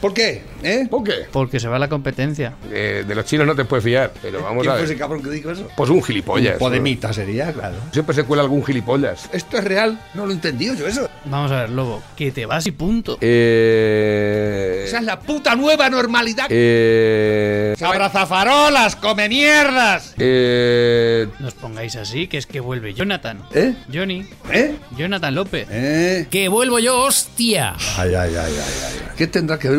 ¿Por qué? ¿Eh? ¿Por qué? Porque se va la competencia. Eh, de los chinos no te puedes fiar, pero vamos ¿Quién a fue ver. ese cabrón que dijo eso? Pues un gilipollas. Un podemita sería, claro. Siempre se cuela algún gilipollas. ¿Esto es real? No lo he entendido yo eso. Vamos a ver, lobo, que te vas y punto. Eh. Esa es la puta nueva normalidad. Eh. ¡Abrazafarolas, come mierdas! Eh. No os pongáis así, que es que vuelve Jonathan. ¿Eh? Johnny. ¿Eh? Jonathan López. ¿Eh? ¡Que vuelvo yo, hostia! Ay, ay, ay, ay, ay. ¿Qué tendrá que ver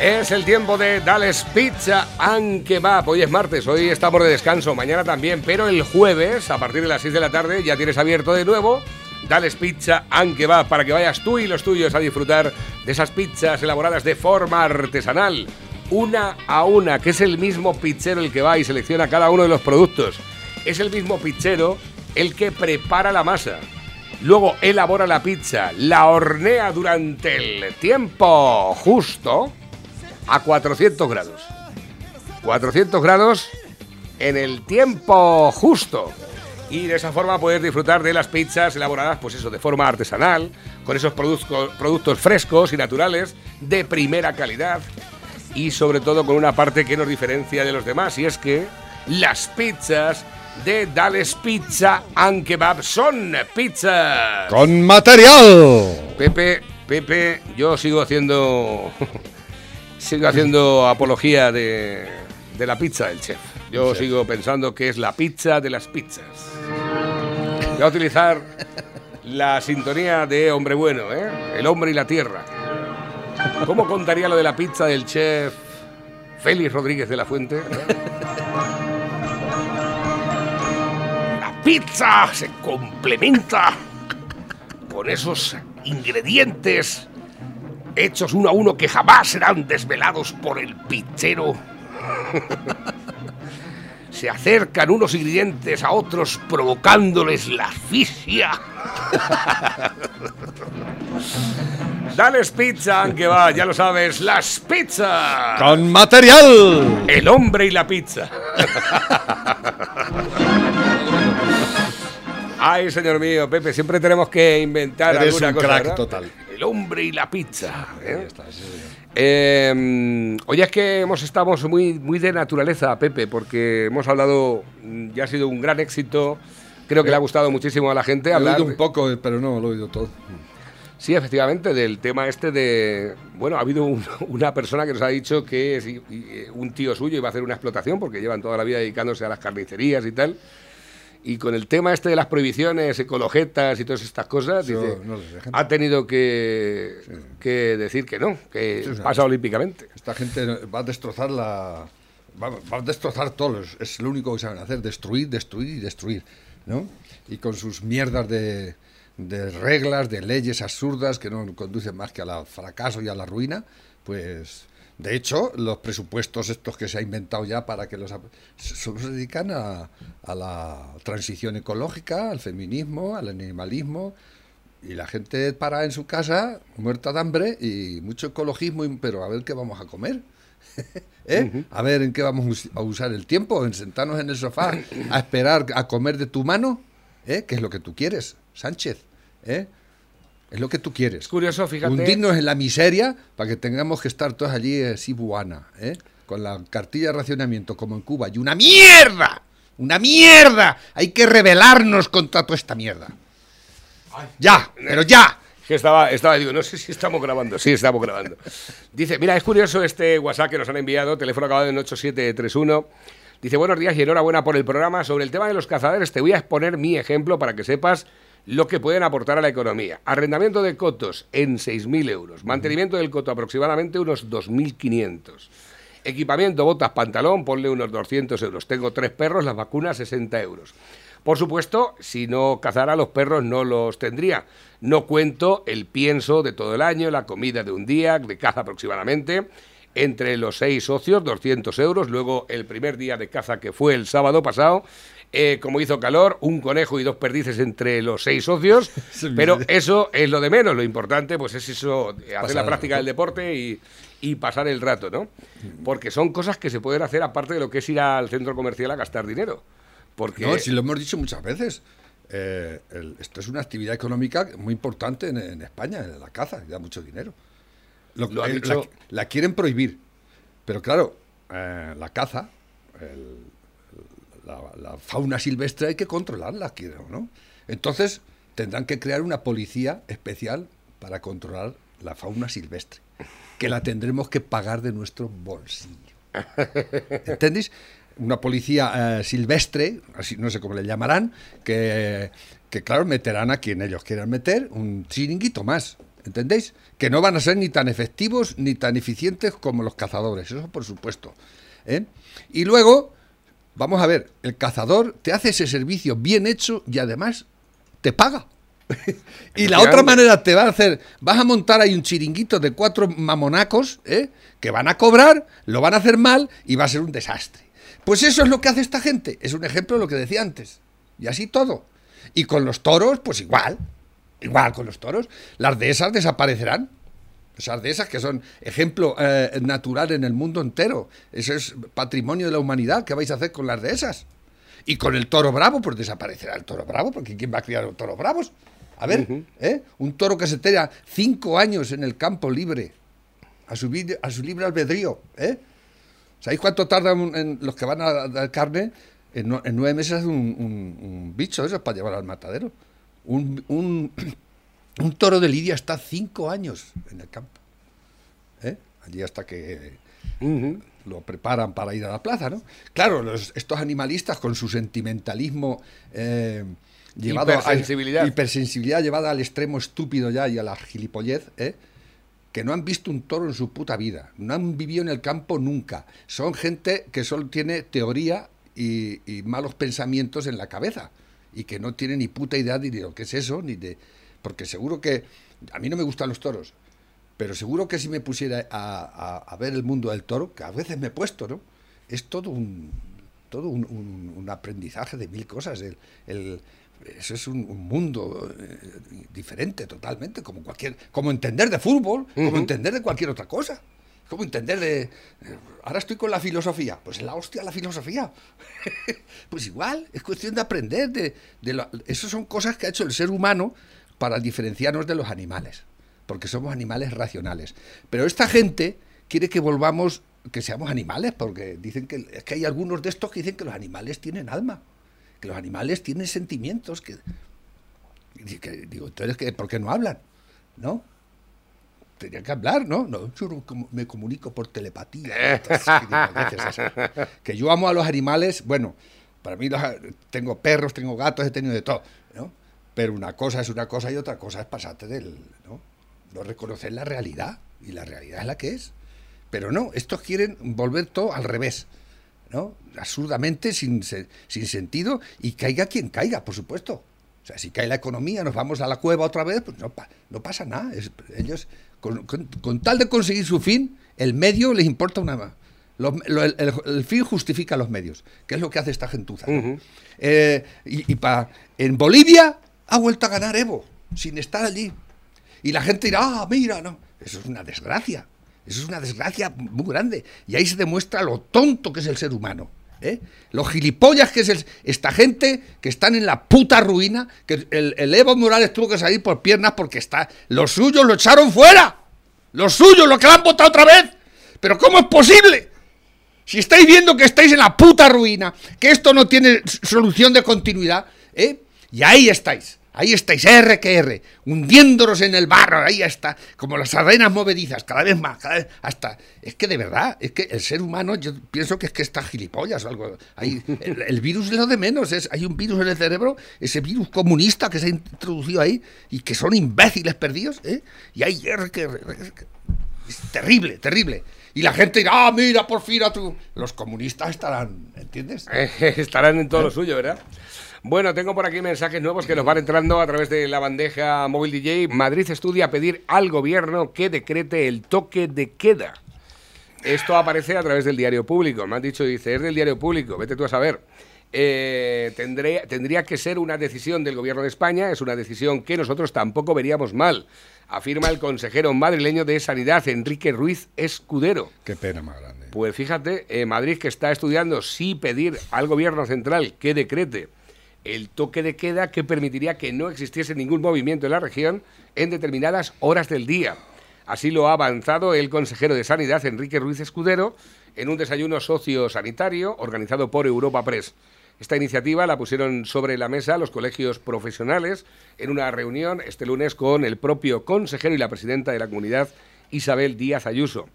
Es el tiempo de Dales Pizza and Kebab. Hoy es martes, hoy estamos de descanso, mañana también, pero el jueves, a partir de las 6 de la tarde, ya tienes abierto de nuevo Dales Pizza and Kebab para que vayas tú y los tuyos a disfrutar de esas pizzas elaboradas de forma artesanal. Una a una, que es el mismo pizzero el que va y selecciona cada uno de los productos. Es el mismo pizzero el que prepara la masa. Luego elabora la pizza, la hornea durante el tiempo justo a 400 grados. 400 grados en el tiempo justo. Y de esa forma puedes disfrutar de las pizzas elaboradas, pues eso, de forma artesanal, con esos produzco- productos frescos y naturales, de primera calidad. Y sobre todo con una parte que nos diferencia de los demás, y es que las pizzas de Dales Pizza and Kebab son pizzas. ¡Con material! Pepe, Pepe, yo sigo haciendo. Sigo haciendo apología de, de la pizza del chef. Yo sigo pensando que es la pizza de las pizzas. Voy a utilizar la sintonía de Hombre Bueno, ¿eh? El hombre y la tierra. ¿Cómo contaría lo de la pizza del chef Félix Rodríguez de la Fuente? eh? La pizza se complementa con esos ingredientes hechos uno a uno que jamás serán desvelados por el pizzero. Se acercan unos ingredientes a otros provocándoles la asfixia. Dales pizza, aunque va, ya lo sabes, las pizzas. ¡Con material! El hombre y la pizza. Ay, señor mío, Pepe, siempre tenemos que inventar Eres alguna un cosa. crack total. El hombre y la pizza. ¿eh? Eh, oye, es que hemos estamos muy, muy de naturaleza, Pepe, porque hemos hablado, mm, ya ha sido un gran éxito. Creo que le ha gustado muchísimo a la gente He hablar. oído un poco, pero no lo he oído todo. Sí, efectivamente, del tema este de... Bueno, ha habido un- una persona que nos ha dicho que y, eh, un tío suyo iba a hacer una explotación porque llevan toda la vida dedicándose a las carnicerías y tal. Y con el tema este de las prohibiciones ecologetas y todas estas cosas, Eso dice, no ha tenido que, que decir que no, que Sí, pasa olímpicamente. Esta gente va a destrozar la. Va, va a destrozar todo. Es- Es lo único que saben hacer: destruir, destruir y destruir. ¿No? Y con sus mierdas de, de reglas, de leyes absurdas que no conducen más que al fracaso y a la ruina, pues. De hecho, los presupuestos estos que se ha inventado ya para que los... Solo se dedican a, a la transición ecológica, al feminismo, al animalismo, y la gente para en su casa, muerta de hambre y mucho ecologismo, pero a ver qué vamos a comer. ¿Eh? A ver en qué vamos a usar el tiempo, en sentarnos en el sofá a esperar a comer de tu mano, ¿eh? que es lo que tú quieres, Sánchez. ¿eh? Es lo que tú quieres. Es curioso, fíjate... Hundirnos en la miseria para que tengamos que estar todos allí eh, sibuana, ¿eh? con la cartilla de racionamiento como en Cuba. Y una mierda, una mierda. Hay que rebelarnos contra toda esta mierda. Ya, pero ya. Que estaba, estaba, digo, no sé si estamos grabando. Sí, estamos grabando. Dice, mira, es curioso este WhatsApp que nos han enviado, teléfono acabado en 8731. Dice, buenos días y enhorabuena por el programa. Sobre el tema de los cazadores, te voy a exponer mi ejemplo para que sepas lo que pueden aportar a la economía. Arrendamiento de cotos en 6.000 euros. Mantenimiento del coto aproximadamente unos 2.500. Equipamiento, botas, pantalón, ponle unos 200 euros. Tengo tres perros, las vacunas 60 euros. Por supuesto, si no cazara los perros no los tendría. No cuento el pienso de todo el año, la comida de un día, de caza aproximadamente, entre los seis socios, 200 euros. Luego el primer día de caza que fue el sábado pasado, eh, como hizo calor, un conejo y dos perdices entre los seis socios, pero eso es lo de menos, lo importante pues es eso, hacer la práctica del deporte y, y, pasar el rato, ¿no? Porque son cosas que se pueden hacer aparte de lo que es ir al centro comercial a gastar dinero. Porque... No, si lo hemos dicho muchas veces. Eh, esto es una actividad económica muy importante en, España, en la caza, da mucho dinero. Lo, la, quieren prohibir, pero claro, eh, la caza, la, fauna silvestre hay que controlarla, quiero, ¿no? Entonces tendrán que crear una policía especial para controlar la fauna silvestre, que la tendremos que pagar de nuestro bolsillo. ¿Entendéis? una policía eh, silvestre, así no sé cómo le llamarán, que, que, claro, meterán a quien ellos quieran meter un chiringuito más, ¿entendéis? Que no van a ser ni tan efectivos ni tan eficientes como los cazadores, eso por supuesto. ¿eh? Y luego, vamos a ver, el cazador te hace ese servicio bien hecho y además te paga. y la otra manera te va a hacer, vas a montar ahí un chiringuito de cuatro mamonacos, ¿eh? que van a cobrar, lo van a hacer mal y va a ser un desastre. Pues eso es lo que hace esta gente. Es un ejemplo de lo que decía antes. Y así todo. Y con los toros, pues igual. Igual con los toros. Las dehesas desaparecerán. Esas dehesas que son ejemplo eh, natural en el mundo entero. Eso es patrimonio de la humanidad. ¿Qué vais a hacer con las dehesas? Y con el toro bravo, pues desaparecerá el toro bravo, porque ¿quién va a criar toros bravos? A ver, ¿eh? un toro que se tenga cinco años en el campo libre, a su, a su libre albedrío, ¿eh? ¿Sabéis cuánto tardan en los que van a dar carne? En, nueve meses un, un, bicho de esos para llevar al matadero. Un, un, toro de Lidia está cinco años en el campo. ¿Eh? Allí hasta que lo preparan para ir a la plaza, ¿no? Claro, estos animalistas con su sentimentalismo eh, llevado hipersensibilidad. A, hipersensibilidad llevada al extremo estúpido ya y a la gilipollez, ¿eh? que no han visto un toro en su puta vida, no han vivido en el campo nunca. Son gente que solo tiene teoría y, malos pensamientos en la cabeza y que no tiene ni puta idea de lo que es eso, ni de... Porque seguro que... A mí no me gustan los toros, pero seguro que si me pusiera a, ver el mundo del toro, que a veces me he puesto, ¿no? Es todo un, todo un, aprendizaje de mil cosas. el eso es un, mundo eh, diferente totalmente, como cualquier, como entender de fútbol, como entender de cualquier otra cosa. Como entender de. Eh, ahora estoy con la filosofía. Pues la hostia la filosofía. pues igual, es cuestión de aprender. De, de Esas son cosas que ha hecho el ser humano para diferenciarnos de los animales. Porque somos animales racionales. Pero esta gente quiere que volvamos, que seamos animales, porque dicen que, es que hay algunos de estos que dicen que los animales tienen alma que los animales tienen sentimientos que, digo, entonces ¿por qué no hablan? ¿No? Tendrían que hablar, ¿no? no yo me comunico por telepatía. que yo amo a los animales, bueno, para mí tengo perros, tengo gatos, he tenido de todo, ¿no? Pero una cosa es una cosa y otra cosa es pasarte del, ¿no? No reconocer la realidad, y la realidad es la que es. Pero no, estos quieren volver todo al revés. ¿no? Absurdamente, sin, sin sentido, y caiga quien caiga, por supuesto. O sea, si cae la economía, nos vamos a la cueva otra vez, pues no, no pasa nada. ellos, con, tal de conseguir su fin, el medio les importa una más. el, fin justifica los medios, que es lo que hace esta gentuza. Eh, y, en Bolivia ha vuelto a ganar Evo, sin estar allí. Y la gente dirá, ah, mira, no. Eso es una desgracia. Eso es una desgracia muy grande. Y ahí se demuestra lo tonto que es el ser humano. ¿eh? Los gilipollas que es esta gente que están en la puta ruina, que el, Evo Morales tuvo que salir por piernas porque está. Los suyos lo echaron fuera. Los suyos, los que lo han votado otra vez. Pero ¿cómo es posible? Si estáis viendo que estáis en la puta ruina, que esto no tiene solución de continuidad, ¿eh? y ahí estáis. Ahí estáis, R que R, hundiéndonos en el barro, ahí está, como las arenas movedizas, cada vez más, cada vez, hasta... Es que de verdad, es que el ser humano, yo pienso que es que está gilipollas o algo. Hay, el, virus es lo de menos, es, hay un virus en el cerebro, ese virus comunista que se ha introducido ahí y que son imbéciles perdidos, ¿eh? Y hay R que R. Es terrible, terrible. Y la gente dirá, ah, mira, por fin a tú. Los comunistas estarán, ¿entiendes? Estarán en todo lo suyo, ¿verdad? Bueno, tengo por aquí mensajes nuevos que nos van entrando a través de la bandeja móvil DJ. Madrid estudia pedir al gobierno que decrete el toque de queda. Esto aparece a través del diario público. Me han dicho, dice, es del diario público, vete tú a saber. Eh, tendría, tendría que ser una decisión del gobierno de España, es una decisión que nosotros tampoco veríamos mal, afirma el consejero madrileño de Sanidad, Enrique Ruiz Escudero. Qué pena más grande. Pues fíjate, eh, Madrid que está estudiando si pedir al gobierno central que decrete el toque de queda que permitiría que no existiese ningún movimiento en la región en determinadas horas del día. Así lo ha avanzado el consejero de Sanidad, Enrique Ruiz Escudero, en un desayuno sociosanitario organizado por Europa Press. Esta iniciativa la pusieron sobre la mesa los colegios profesionales en una reunión este lunes con el propio consejero y la presidenta de la comunidad, Isabel Díaz Ayuso.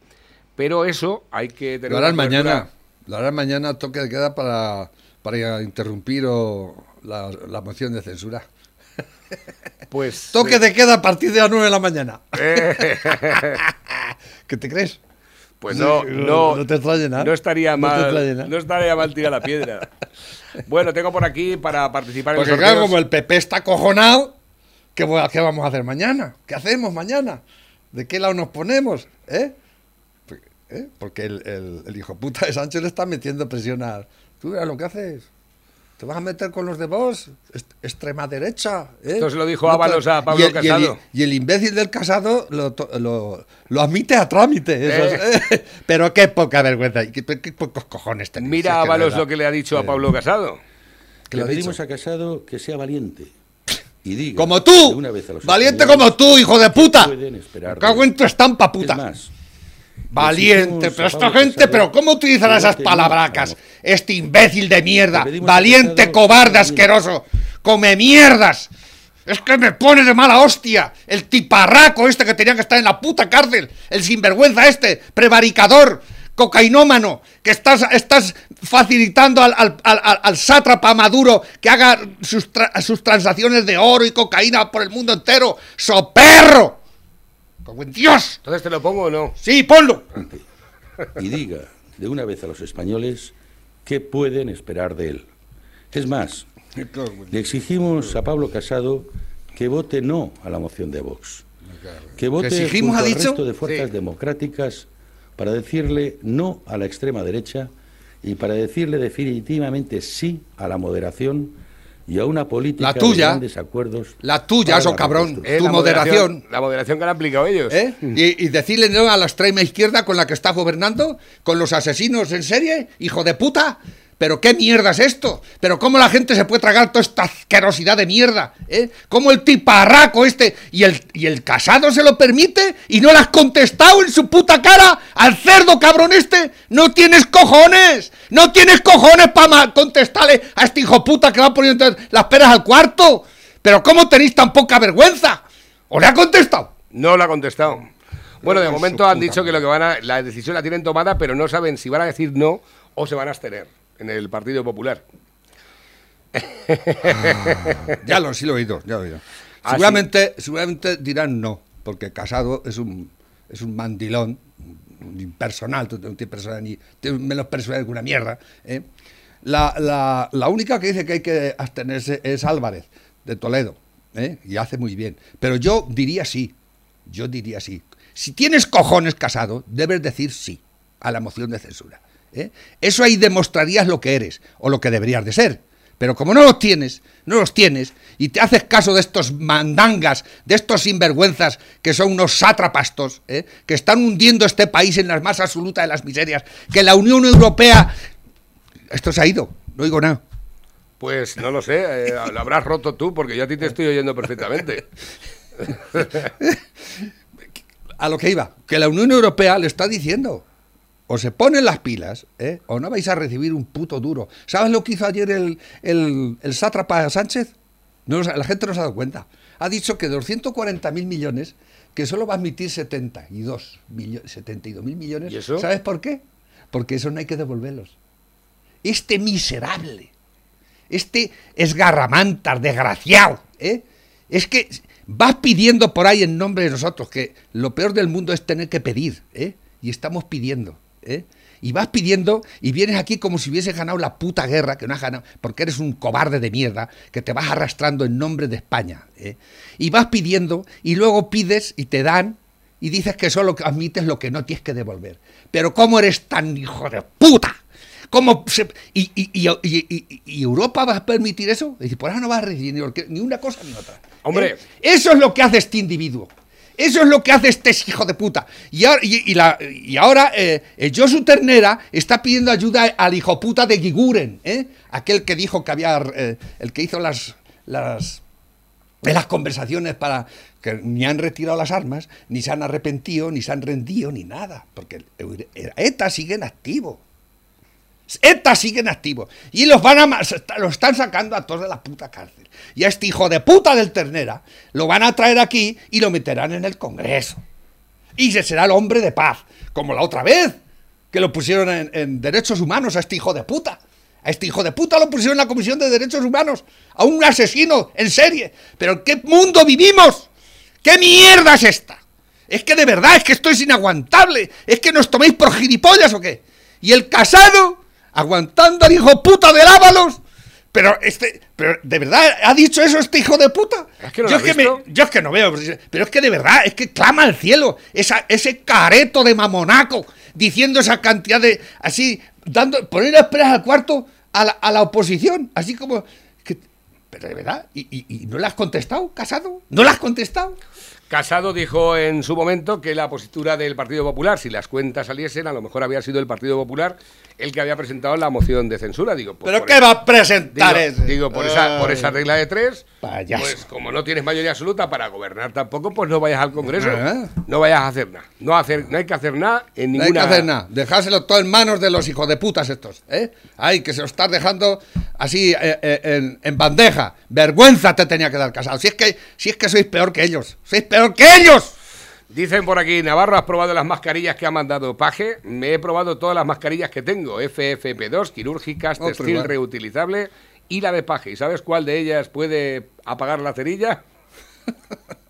Pero eso hay que tener. Lo harán mañana. Lo harán mañana, toque de queda para, para interrumpir o la, la moción de censura. Pues. Toque de queda a partir de las 9 de la mañana. ¿Qué te crees? Pues no, no, no te no estaría No te mal, nada. no estaría mal tirar la piedra. Bueno, tengo por aquí para participar en Porque claro, como el PP está cojonado, ¿qué, voy a- qué vamos a hacer mañana? ¿Qué hacemos mañana? ¿De qué lado nos ponemos? ¿Eh? ¿Eh? Porque el, el- el hijo puta de Sánchez le está metiendo presión a... Tú verás lo que haces. Te vas a meter con los de vos, est- extrema derecha. ¿eh? Esto se lo dijo Ábalos a Pablo y el- y el- Casado. Y el, imbécil del casado lo, lo, lo admite a trámite. eso Eh. es, ¿eh? Pero qué poca vergüenza. y Qué, qué pocos cojones tenéis. Mira a que Ábalos lo que le ha dicho a Pablo Casado. ¿Qué Le pedimos dicho? a Casado que sea valiente y diga Como tú, una vez a los valiente como tú, hijo de puta. Me cago en tu estampa, Es puta. más, Valiente, pero esta gente, Casado pero ¿cómo utilizará que esas palabracas? Este imbécil de mierda, valiente, cobarde, que- asqueroso, come mierdas. Es que me pone de mala hostia. El tiparraco este que tenía que estar en la puta cárcel. El sinvergüenza este, prevaricador, cocainómano, que estás, estás facilitando al, al- al- al- sátrapa Maduro que haga sus, tra- sus transacciones de oro y cocaína por el mundo entero. ¡Soperro! ¡Cago en Dios! Entonces te lo pongo o no. Sí, ponlo. y diga de una vez a los españoles qué pueden esperar de él. Es más, le exigimos a Pablo Casado que vote no a la moción de Vox. Que vote exigimos, junto al resto de fuerzas Sí. democráticas para decirle no a la extrema derecha y para decirle definitivamente sí a la moderación y a una política La tuya. de grandes acuerdos. La tuya, eso cabrón. reconstrucción. Eh, Tu la moderación. La moderación que han aplicado ellos. ¿Eh? Y, y decirle no a la extrema izquierda con la que está gobernando, con los asesinos en serie, hijo de puta. Pero qué mierda es esto. Pero cómo la gente se puede tragar toda esta asquerosidad de mierda. ¿Eh? Cómo el tiparraco este y el, y el casado se lo permite y no le has contestado en su puta cara al cerdo cabrón este. No tienes cojones. No tienes cojones para contestarle a este hijo puta que va poniendo las peras al cuarto. Pero cómo tenéis tan poca vergüenza. ¿O le ha contestado? No lo ha contestado. Bueno, de momento han dicho que lo que van a, la decisión la tienen tomada, pero no saben si van a decir no o se van a abstener en el Partido Popular. Ya lo, sí lo he oído, ya lo he oído. Ah, seguramente, seguramente dirán no, porque Casado es un, es un mandilón, un impersonal, tú no tienes personal ni tienes menos personal que una mierda. ¿eh? La, la- la única que dice que hay que abstenerse es Álvarez, de Toledo, ¿eh? y hace muy bien. Pero yo diría sí, yo diría sí. Si tienes cojones casado, debes decir sí a la moción de censura. ¿Eh? Eso ahí demostrarías lo que eres o lo que deberías de ser. Pero como no los tienes, no los tienes, y te haces caso de estos mandangas, de estos sinvergüenzas que son unos sátrapastos, ¿eh? que están hundiendo este país en las más absolutas de las miserias, que la Unión Europea... Esto se ha ido, no digo nada. Pues no lo sé, eh, lo habrás roto tú, porque yo a ti te estoy oyendo perfectamente. a lo que iba, que la Unión Europea le está diciendo, o se ponen las pilas, ¿eh? o no vais a recibir un puto duro. ¿Sabes lo que hizo ayer el, el, el sátrapa Sánchez? No, la gente no se ha dado cuenta. Ha dicho que de los 140 mil millones, que solo va a admitir 72 millones, 72 mil millones. ¿Y eso? ¿Sabes por qué? Porque eso no hay que devolverlos. Este miserable, este esgarramantas, desgraciado, ¿eh? es que vas pidiendo por ahí en nombre de nosotros que lo peor del mundo es tener que pedir, ¿eh? y estamos pidiendo. ¿Eh? Y vas pidiendo y vienes aquí como si hubieses ganado la puta guerra, que no has ganado, porque eres un cobarde de mierda, que te vas arrastrando en nombre de España. ¿eh? Y vas pidiendo y luego pides y te dan y dices que solo admites lo que no tienes que devolver. Pero ¿cómo eres tan hijo de puta? ¿Cómo y, y, Europa va a permitir eso? Y por eso no vas a recibir ni, una cosa ni otra. Hombre. ¿Eh? Eso es lo que hace este individuo. Eso es lo que hace este hijo de puta. Y, ahora, eh, eh, Josu Ternera está pidiendo ayuda al hijo puta de Giguren, ¿eh? aquel que dijo que había, el que hizo las, las, las conversaciones para que ni han retirado las armas, ni se han arrepentido, ni se han rendido, ni nada, porque ETA sigue en activo. ETA sigue en activo. Y los van a lo están sacando a todos de la puta cárcel. Y a este hijo de puta del Ternera lo van a traer aquí y lo meterán en el Congreso. Y se será el hombre de paz, como la otra vez, que lo pusieron en, derechos humanos a este hijo de puta. A este hijo de puta lo pusieron en la Comisión de Derechos Humanos, a un asesino en serie. Pero ¿en qué mundo vivimos? ¿Qué mierda es esta? Es que de verdad, es que esto es inaguantable. ¿Es que nos toméis por gilipollas o qué? Y el casado aguantando al hijo puta de Ábalos. Pero este, pero de verdad ha dicho eso este hijo de puta. yo, es que yo, es que no veo, pero es que de verdad es que clama al cielo esa, ese careto de mamonaco diciendo esa cantidad de así dando poner esperas al cuarto a la, a la oposición, así como que, pero de verdad y, y no le has contestado, casado, no le has contestado. Casado dijo en su momento que la postura del Partido Popular, si las cuentas saliesen, a lo mejor había sido el Partido Popular el que había presentado la moción de censura. Digo, pues ¿Pero qué va a presentar digo, Digo, por esa, por esa regla de tres, pues como no tienes mayoría absoluta para gobernar tampoco, pues no vayas al Congreso, ah. no vayas a hacer nada. No, hacer, no hay que hacer nada en ninguna... No hay que hacer nada, dejárselo todo en manos de los hijos de putas estos, ¿eh? Ay, que se lo estás dejando así eh, eh, en, bandeja. Vergüenza te tenía que dar casado. Si es que, si es que sois peor que ellos, sois peor que ellos. Dicen por aquí, Navarro, ¿has probado las mascarillas que ha mandado Paje? Me he probado todas las mascarillas que tengo, FFP2, quirúrgicas, textil reutilizable y la de Paje. ¿Y sabes cuál de ellas puede apagar la cerilla?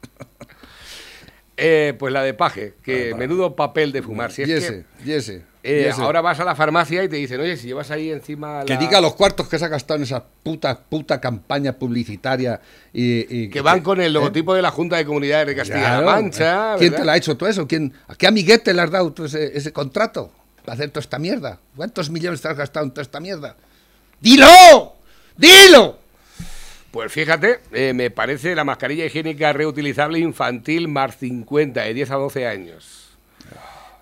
Eh, pues la de Paje, que menudo papel de fumar. Si es y ese, eh, ahora vas a la farmacia y te dicen, oye, si llevas ahí encima. Que diga los cuartos que se ha gastado en esa puta, puta campaña publicitaria. Y, que van con el ¿eh? logotipo de la Junta de Comunidades de Castilla-La Mancha. ¿Quién te la ha hecho todo eso? ¿Quién, ¿A qué amiguete le has dado ese, ese contrato para hacer toda esta mierda? ¿Cuántos millones te has gastado en toda esta mierda? ¡Dilo! ¡Dilo! Pues fíjate, eh, me parece la mascarilla higiénica reutilizable infantil más 50, de 10 a 12 años.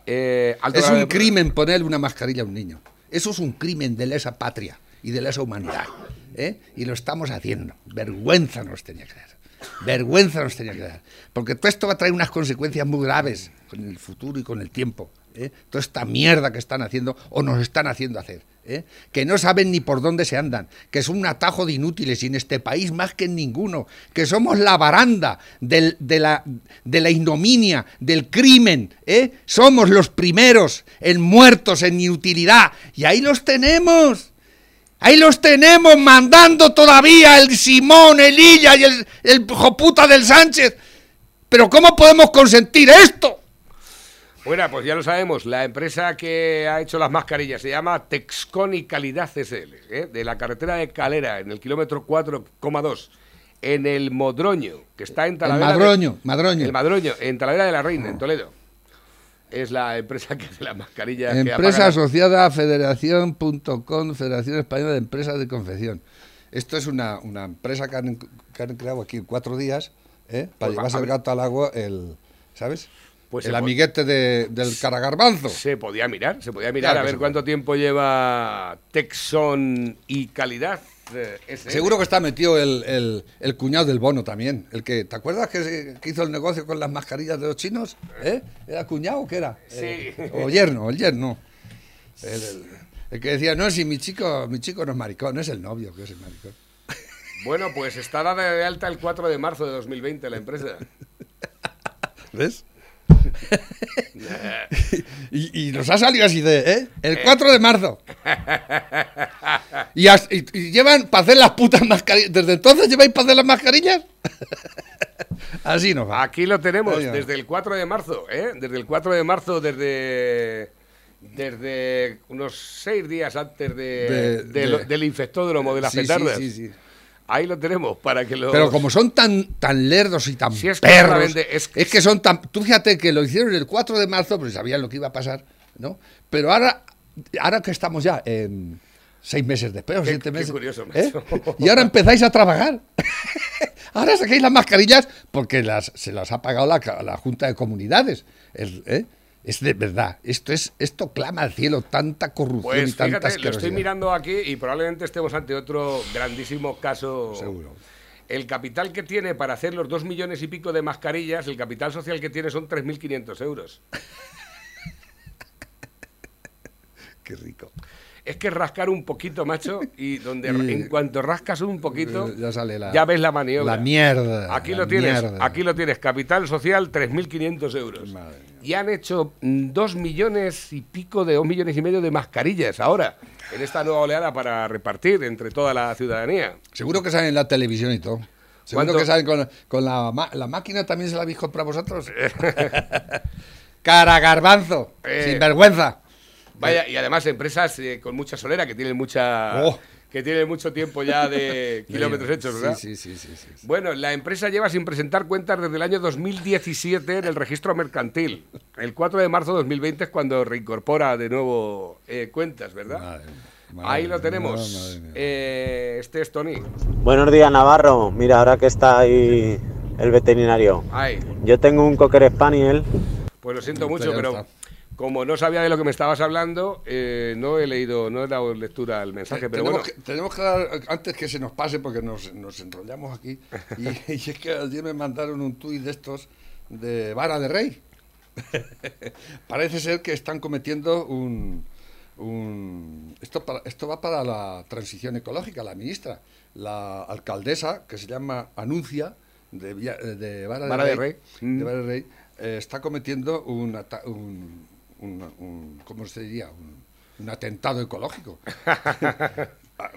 Eh, es un crimen ponerle una mascarilla a un niño. Eso es un crimen de lesa patria y de lesa humanidad. ¿eh? Y lo estamos haciendo. Vergüenza nos tenía que dar. Vergüenza nos tenía que dar. Porque todo esto va a traer unas consecuencias muy graves con el futuro y con el tiempo. ¿eh? Toda esta mierda que están haciendo o nos están haciendo hacer. ¿Eh? que no saben ni por dónde se andan, que son un atajo de inútiles y en este país más que en ninguno, que somos la baranda de, la, de la ignominia, del crimen, ¿eh? somos los primeros en muertos, en inutilidad, y ahí los tenemos. Ahí los tenemos mandando todavía el Simón, el Illa y el, el joputa del Sánchez. Pero ¿cómo podemos consentir esto? Bueno, pues ya lo sabemos, la empresa que ha hecho las mascarillas se llama Texconi Calidad CSL, ¿eh? de la carretera de Calera, en el kilómetro 4,2, en el Modroño, que está en Talavera. El Madroño, Madroño. El Madroño, en Talavera de la Reina, en Toledo. Es la empresa que hace las mascarillas. Empresa asociada a federación.com, Federación Española de Empresas de Confección. Esto es una, empresa que han, creado aquí en cuatro días, ¿eh? para pues llevarse el gato al agua, el, ¿sabes? Pues el amiguete del caragarbanzo. Se podía mirar, se podía mirar a ver cuánto tiempo lleva Texon y calidad. Eh, Seguro que está metido el, cuñado del bono también. El que, ¿te acuerdas que, hizo el negocio con las mascarillas de los chinos? ¿Eh? ¿Era cuñado o qué era? Sí. Eh, o yerno, el yerno. El, que decía, no, si mi chico, mi chico no es maricón, es el novio que es el maricón. Bueno, pues está de alta el 4 de marzo de 2020 la empresa. ¿Ves? y, nos ha salido así de, ¿eh? El 4 de marzo. Y, as- y- y llevan para hacer las putas mascarillas. ¿Desde entonces lleváis para hacer las mascarillas? Así no va. Aquí lo tenemos desde el 4 de marzo, ¿eh? Desde el 4 de marzo, desde desde unos seis días antes de, del infectódromo de las sí, petardas. sí, sí. Ahí lo tenemos para que lo. Pero como son tan, tan lerdos y tan es que perros, solamente es es- que... son tan... Tú fíjate que lo hicieron el 4 de marzo, pero sabían lo que iba a pasar, ¿no? Pero ahora, ahora que estamos ya en seis meses después, o Qué- siete qué meses, curioso, ¿eh? y ahora empezáis a trabajar. ahora sacáis las mascarillas porque las, se las ha pagado la, la Junta de Comunidades. El- ¿eh? Es de verdad, esto es esto clama al cielo, tanta corrupción y Pues tanta fíjate, lo estoy mirando aquí y probablemente estemos ante otro grandísimo caso. Seguro. El capital que tiene para hacer los dos millones y pico de mascarillas, el capital social que tiene son 3.500 euros. Qué rico. Es que rascar un poquito, macho, y donde Y- en cuanto rascas un poquito, Eh, ya sale la- ya ves la maniobra. la mierda, Aquí la lo tienes, aquí lo tienes, capital social 3.500 euros. Madre. Y han hecho mm, dos millones y pico de dos millones y medio de mascarillas ahora, en esta nueva oleada para repartir entre toda la ciudadanía. Seguro que salen en la televisión y todo. Seguro ¿Cuánto? que salen con, con la, la máquina también se la habéis comprado vosotros. Cara garbanzo, Eh. sin vergüenza. Vaya, y además empresas eh, con mucha solera que tienen mucha Oh. que tienen mucho tiempo ya de kilómetros hechos, ¿verdad? Sí, sí, sí, sí, sí. Bueno, la empresa lleva sin presentar cuentas desde el año 2017 en el registro mercantil. El 4 de marzo de 2020 es cuando reincorpora de nuevo eh, cuentas, ¿verdad? Madre mía, madre Ahí lo tenemos. Eh, este es Tony. Buenos días, Navarro. Mira, ahora que está ahí el veterinario. Ay, Yo tengo un Cocker Spaniel. pues lo siento mucho, está. pero como no sabía de lo que me estabas hablando, eh, no he leído, no he dado lectura al mensaje, pero tenemos, bueno. que, tenemos que dar, antes que se nos pase, porque nos, nos enrollamos aquí, y, y es que ayer me mandaron un tuit de estos de vara de rey. Parece ser que están cometiendo un... un- esto, para- esto va para la transición ecológica, la ministra, la alcaldesa, que se llama Anuncia, de, Villa- de Vara, Vara de de Rey, Rey. Mm. de Vara de Rey, eh, está cometiendo un, un, un- un- ¿cómo se diría? Un, un atentado ecológico.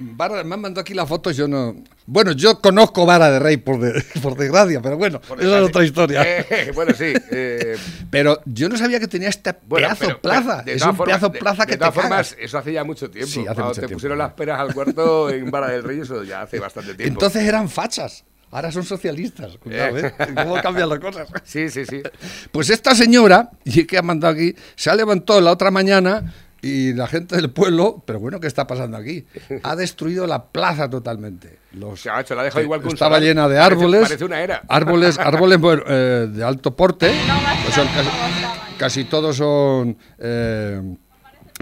Vara, me han mandado aquí las fotos, yo no... Bueno, yo conozco Vara de Rey, por, de- por desgracia, pero bueno, por esa es otra historia. Eh, bueno, sí. eh, Pero yo no sabía que tenía esta Bueno, pedazo pero- plaza. pero de es un formas- pedazo de- plaza de que te todas formas, cagas. eso hace ya mucho tiempo. Sí, hace Cuando mucho te tiempo. pusieron las peras al cuarto en Vara del Rey, eso ya hace bastante tiempo. Entonces eran fachas, ahora son socialistas. Cuidado, Eh. ¿Cómo cambian las cosas? Sí, sí, sí. Pues esta señora, y que ha mandado aquí, se ha levantado la otra mañana y la gente del pueblo, pero bueno, ¿qué está pasando aquí? Ha destruido la plaza totalmente. Los, Se ha hecho, la ha dejado igual que Estaba llena de árboles. Parece una era. Árboles, árboles bueno, eh, de alto porte. o sea, casi, casi todos son eh,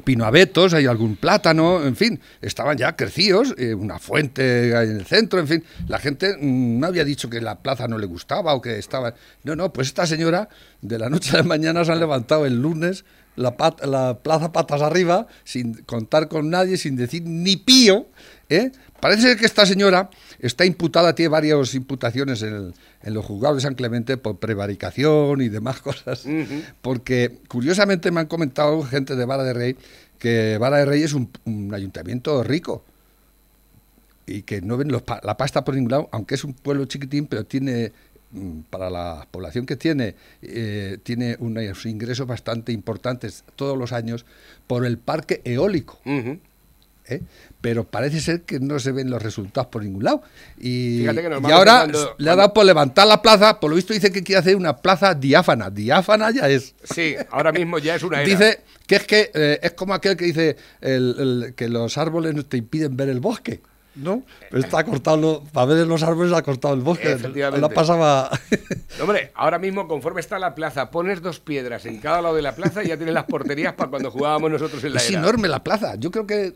pinoabetos, hay algún plátano, en fin, estaban ya crecidos, eh, una fuente en el centro, en fin. La gente mm, no había dicho que la plaza no le gustaba o que estaba... No, no, pues esta señora de la noche a la mañana se han levantado el lunes la, pat- la plaza patas arriba, sin contar con nadie, sin decir ni pío, ¿eh? Parece que esta señora está imputada, tiene varias imputaciones en, el- en los juzgados de San Clemente por prevaricación y demás cosas, porque curiosamente me han comentado gente de Vara de Rey que Vara de Rey es un, un ayuntamiento rico y que no ven los la pasta por ningún lado, aunque es un pueblo chiquitín, pero tiene, mm, para la población que tiene, eh, tiene unos ingresos bastante importantes todos los años por el parque eólico. ¿eh? Pero parece ser que no se ven los resultados por ningún lado. Y, Fíjate que y ahora cuando- le ha dado por levantar la plaza, por lo visto dice que quiere hacer una plaza diáfana. Diáfana ya es. Sí, ahora mismo ya es una era. Dice que es que eh, es como aquel que dice el- el- que los árboles no te impiden ver el bosque. ¿No? Pero está cortado, para ver los árboles ha cortado el bosque. La pasaba. Hombre, ahora mismo, conforme está la plaza, pones dos piedras en cada lado de la plaza y ya tienes las porterías para cuando jugábamos nosotros en la es era. enorme la plaza. Yo creo que.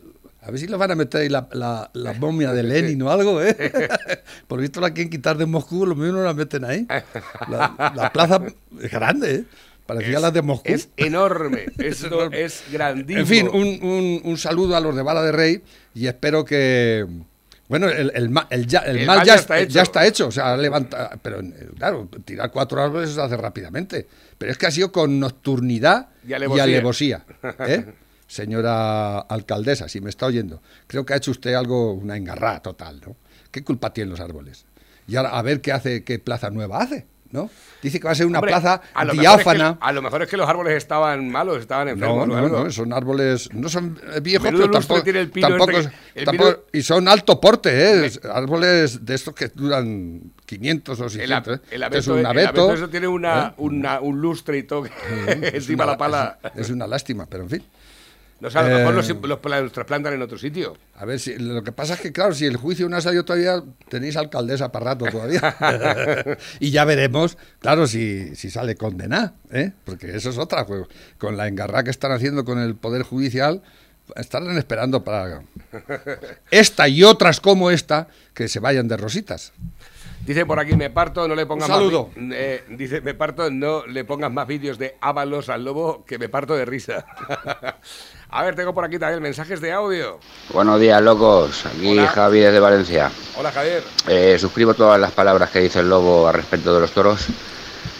A ver si le van a meter ahí la, la, la momia de Lenin o algo, ¿eh? Por visto la quieren quitar de Moscú, lo mismo no la meten ahí. La, la plaza es grande, ¿eh? Parecía la de Moscú. Es enorme, esto enorme. es grandísimo. En fin, un, un- un saludo a los de Bala de Rey y espero que. Bueno, el, el el ya- el mal, mal ya, está ya está hecho. O sea, levanta, pero claro, tirar cuatro árboles se hace rápidamente. Pero es que ha sido con nocturnidad Y y alevosía. alevosía. ¿eh? Señora alcaldesa, si me está oyendo, creo que ha hecho usted algo, una engarrada total, ¿no? ¿Qué culpa tienen los árboles? Y ahora a ver qué hace, qué plaza nueva hace. ¿no? Dice que va a ser una plaza diáfana. a lo mejor es que los árboles estaban malos, estaban enfermos. No, no, no, son árboles, no son viejos, pero tampoco, este tampoco, y son alto porte, ¿eh? árboles de estos que duran 500 o 600. ¿eh? El, abeto, es un abeto. eso tiene una, ¿eh? una, un lustre y todo encima la pala. es una lástima, pero en fin. No, sé, a lo mejor los, eh, los, trasplantan en otro sitio. A ver, si, lo que pasa es que, claro, si el juicio no ha salido todavía, tenéis alcaldesa para rato todavía. y ya veremos, claro, si, si sale condenada, ¿eh? porque eso es otra. Pues, con la engarra que están haciendo con el Poder Judicial, estarán esperando para esta y otras como esta que se vayan de rositas. Dice por aquí, me parto, no le pongas saludo. más. Eh, dice, me parto, no le pongas más vídeos de Ábalos al lobo, que me parto de risa. A ver, tengo por aquí también mensajes de audio. Buenos días, locos. Aquí Javi desde Valencia. Hola, Javier. Eh, suscribo todas las palabras que dice el lobo al respecto de los toros.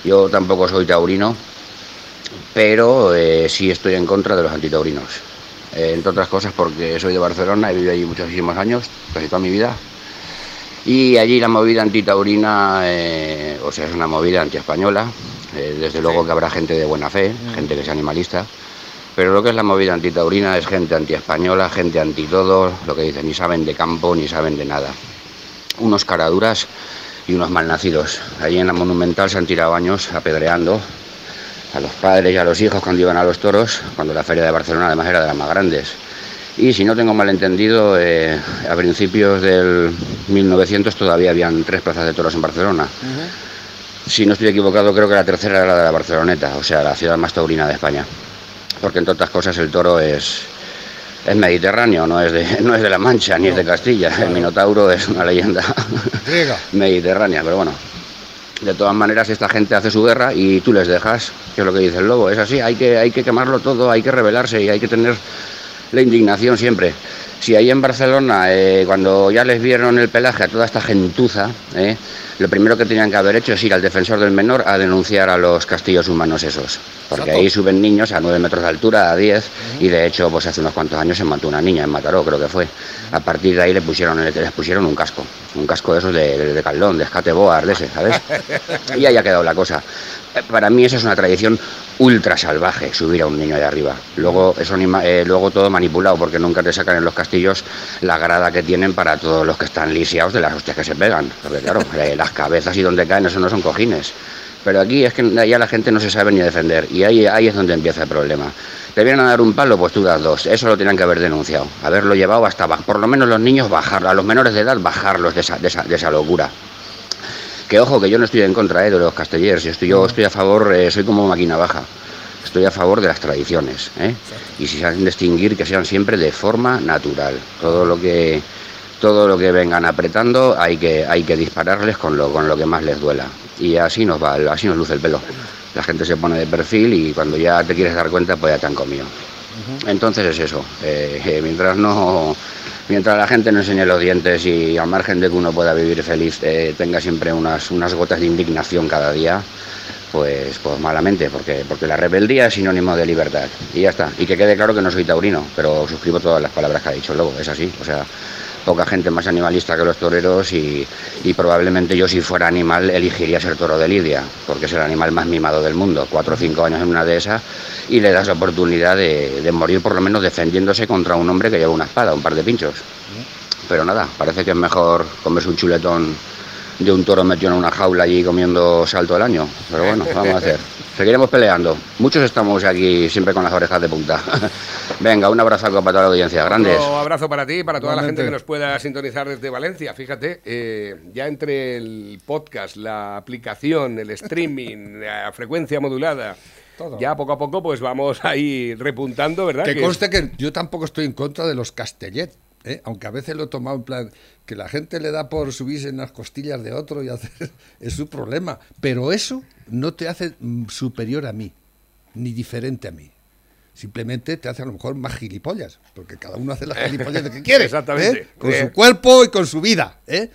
Yo tampoco soy taurino, pero eh, sí estoy en contra de los antitaurinos. entre otras cosas porque soy de Barcelona, he vivido allí muchísimos años, casi toda mi vida y allí la movida antitaurina, eh, o sea, es una movida antiespañola. Eh, desde luego que habrá gente de buena fe, mm. gente que sea animalista. Pero lo que es la movida antitaurina es gente antiespañola, gente anti todo, lo que dicen, ni saben de campo ni saben de nada. Unos caraduras y unos malnacidos. Allí en la Monumental se han tirado años apedreando a los padres y a los hijos cuando iban a los toros, cuando la feria de Barcelona además era de las más grandes y si no tengo mal entendido, eh, a principios del 1900 todavía habían tres plazas de toros en Barcelona. Si no estoy equivocado, creo que la tercera era la de la Barceloneta, o sea, la ciudad más taurina de España. Porque entre otras cosas el toro es, es mediterráneo, no es, de, no es de La Mancha ni es de Castilla. El Minotauro es una leyenda mediterránea, pero bueno. De todas maneras, esta gente hace su guerra y tú les dejas, que es lo que dice el lobo. Es así, hay que, hay que quemarlo todo, hay que rebelarse y hay que tener la indignación siempre. Si ahí en Barcelona, eh, cuando ya les vieron el pelaje a toda esta gentuza, eh, lo primero que tenían que haber hecho es ir al defensor del menor a denunciar a los castillos humanos esos. Porque ahí suben niños a 9 metros de altura, a 10, y de hecho, pues hace unos cuantos años se mató una niña en Mataró, creo que fue. A partir de ahí le pusieron, les pusieron un casco, un casco de esos de, de, de caldón, de escate boar, de ese, ¿sabes? y ahí ha quedado la cosa. Eh, para mí esa es una tradición ultra salvaje, subir a un niño de arriba. Luego, eso, eh, luego todo manipulado, porque nunca te sacan en los castillos la grada que tienen para todos los que están lisiados de las hostias que se pegan. Porque claro, eh, cabezas y donde caen, eso no son cojines. Pero aquí es que ya la gente no se sabe ni defender y ahí, ahí es donde empieza el problema. Te vienen a dar un palo, pues tú das dos. Eso lo tenían que haber denunciado. Haberlo llevado hasta, por lo menos los niños, bajarlo, a los menores de edad, bajarlos de esa, de esa, de esa locura. Que ojo, que yo no estoy en contra eh, de los castellers, yo estoy, yo estoy a favor, eh, soy como máquina baja. Estoy a favor de las tradiciones. ¿eh? Y si se hacen distinguir, que sean siempre de forma natural. Todo lo que todo lo que vengan apretando hay que, hay que dispararles con lo, con lo que más les duela. Y así nos va, así nos luce el pelo. La gente se pone de perfil y cuando ya te quieres dar cuenta, pues ya te han comido. Entonces es eso. mientras no mientras la gente no enseñe los dientes y al margen de que uno pueda vivir feliz, eh, tenga siempre unas, unas gotas de indignación cada día, pues, pues malamente, porque, porque la rebeldía es sinónimo de libertad. Y ya está. Y que quede claro que no soy taurino, pero suscribo todas las palabras que ha dicho luego, es así. O sea, poca gente más animalista que los toreros y, probablemente yo si fuera animal elegiría ser toro de Lidia, porque es el animal más mimado del mundo, cuatro o cinco años en una de esas y le das la oportunidad de, de morir por lo menos defendiéndose contra un hombre que lleva una espada, un par de pinchos. Pero nada, parece que es mejor comerse un chuletón de un toro metido en una jaula allí comiendo salto del año. Pero bueno, vamos a hacer. Seguiremos peleando. Muchos estamos aquí siempre con las orejas de punta. Venga, un abrazo para toda la audiencia. Grandes. Un abrazo para ti y para toda la gente que nos pueda sintonizar desde Valencia. Fíjate, eh, ya entre el podcast, la aplicación, el streaming, la frecuencia modulada. Ya poco a poco pues vamos ahí repuntando, ¿verdad? Que, conste que yo tampoco estoy en contra de los castellet, ¿eh? aunque a veces lo he tomado en plan que la gente le da por subirse en las costillas de otro y hacer es su problema, pero eso no te hace superior a mí, ni diferente a mí. Simplemente te hace a lo mejor más gilipollas, porque cada uno hace las gilipollas de que quiere, Exactamente. ¿eh? con su cuerpo y con su vida, ¿eh?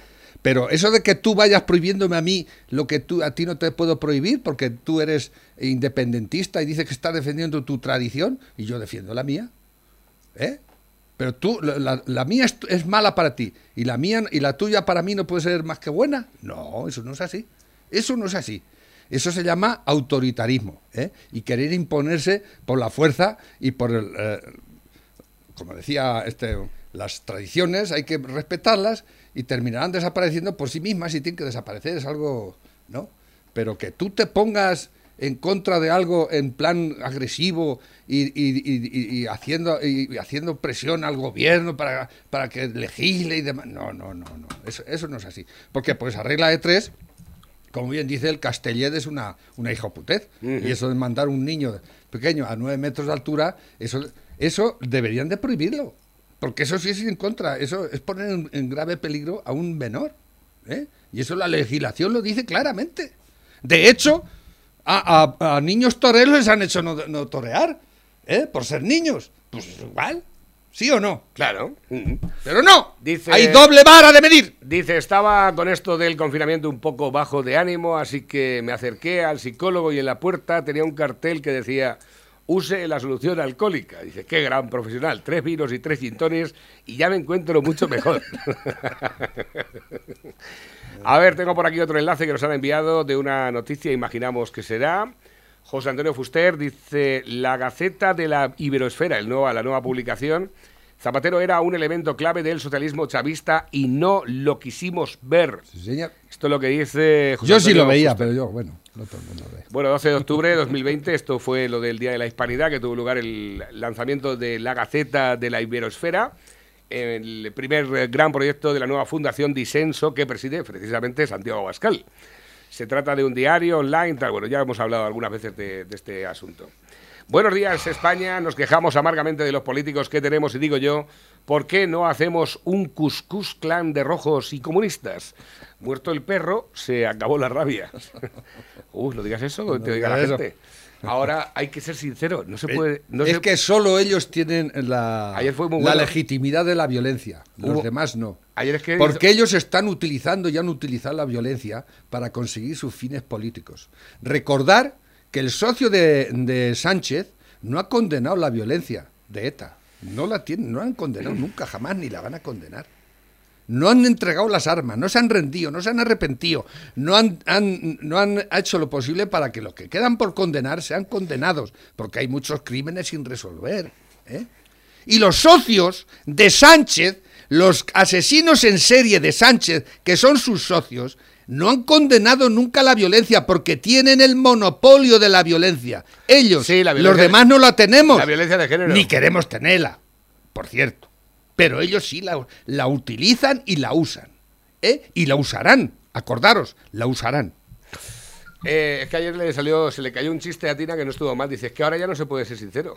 Pero eso de que tú vayas prohibiéndome a mí lo que tú, a ti no te puedo prohibir porque tú eres independentista y dices que estás defendiendo tu tradición y yo defiendo la mía. ¿eh? Pero tú, la, la mía es, es, mala para ti y la mía y la tuya para mí no puede ser más que buena. No, eso no es así. Eso no es así. Eso se llama autoritarismo ¿eh? y querer imponerse por la fuerza y por el, eh, como decía este, las tradiciones hay que respetarlas y terminarán desapareciendo por sí mismas y tienen que desaparecer es algo, ¿no? Pero que tú te pongas en contra de algo en plan agresivo y, y, y, y haciendo, presión al gobierno para, para que legisle y demás. No, no, no, no. Eso, eso no es así. Porque pues a regla de tres, como bien dice el Castellet, es una, una hijoputez. Uh -huh. Y eso de mandar un niño pequeño a nueve metros de altura, eso, eso deberían de prohibirlo. Porque eso sí es en contra. Eso es poner en, en grave peligro a un menor. ¿eh? Y eso la legislación lo dice claramente. De hecho, a, a, a, niños toreros les han hecho no, no torear, ¿eh? Por ser niños. Pues igual. ¿Sí o no? Claro. Pero no. Dice, Hay doble vara de medir. Dice, estaba con esto del confinamiento un poco bajo de ánimo, así que me acerqué al psicólogo y en la puerta tenía un cartel que decía, use la solución alcohólica. Dice, qué gran profesional, tres vinos y tres gintones y ya me encuentro mucho mejor. A ver, tengo por aquí otro enlace que nos han enviado de una noticia, imaginamos que será. José Antonio Fuster dice, la Gaceta de la Iberoesfera, el nuevo, la nueva publicación, Zapatero era un elemento clave del socialismo chavista y no lo quisimos ver. Sí, señor. Esto es lo que dice José Yo Antonio sí lo veía, Fuster. pero yo, bueno, no todo el mundo ve. Bueno, 12 de octubre de 2020, esto fue lo del Día de la Hispanidad, que tuvo lugar el lanzamiento de la Gaceta de la Iberoesfera el primer gran proyecto de la nueva Fundación Disenso que preside precisamente Santiago Abascal. Se trata de un diario online, tal, bueno, ya hemos hablado algunas veces de, de, este asunto. Buenos días, España. Nos quejamos amargamente de los políticos que tenemos y digo yo, ¿por qué no hacemos un cuscús clan de rojos y comunistas? Muerto el perro, se acabó la rabia. Uy, no digas eso, te diga la gente. Ahora hay que ser sincero, no se puede. No es se... que solo ellos tienen la, bueno. la legitimidad de la violencia, los Hubo... demás no. Ayer es que Porque ellos están utilizando y han utilizado la violencia para conseguir sus fines políticos. Recordar que el socio de, de Sánchez no ha condenado la violencia de ETA. No la tienen, no la han condenado nunca, jamás, ni la van a condenar no han entregado las armas, no se han rendido, no se han arrepentido, no han, han, no han hecho lo posible para que los que quedan por condenar sean condenados, porque hay muchos crímenes sin resolver. ¿eh? Y los socios de Sánchez, los asesinos en serie de Sánchez, que son sus socios, no han condenado nunca la violencia porque tienen el monopolio de la violencia. Ellos, sí, la violencia los demás no la tenemos. La violencia de género. Ni queremos tenerla, por cierto pero ellos sí la, la utilizan y la usan. ¿eh? Y la usarán, acordaros, la usarán. Eh, es que ayer le salió, se le cayó un chiste a Tina que no estuvo mal. Dice, es que ahora ya no se puede ser sincero.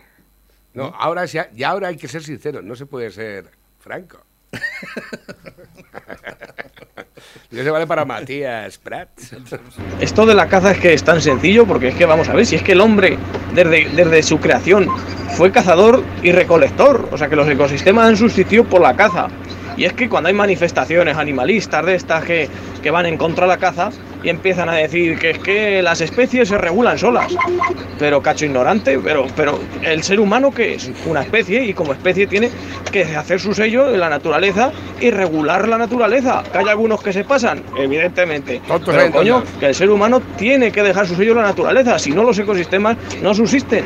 No, ¿Mm? ahora ya, ya ahora hay que ser sincero, no se puede ser franco. Y eso vale para Matías Prats. Esto de la caza es que es tan sencillo porque es que vamos a ver, si es que el hombre desde, desde su creación fue cazador y recolector, o sea que los ecosistemas han sustituido por la caza. Y es que cuando hay manifestaciones animalistas de estas que, que van en contra de la caza y empiezan a decir que es que las especies se regulan solas. Pero cacho ignorante, pero, pero el ser humano que es una especie y como especie tiene que hacer su sello en la naturaleza y regular la naturaleza. Que hay algunos que se pasan, evidentemente. Pero coño, que el ser humano tiene que dejar su sello en la naturaleza, si no los ecosistemas no subsisten.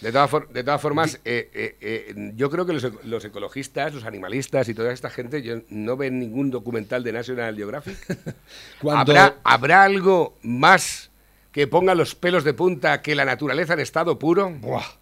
De todas, for de todas formas, eh, eh, eh, yo creo que los, los, ecologistas, los animalistas y toda esta gente yo no ven ningún documental de National Geographic. Cuando... ¿Habrá, ¿Habrá algo más que ponga los pelos de punta que la naturaleza en estado puro? Buah.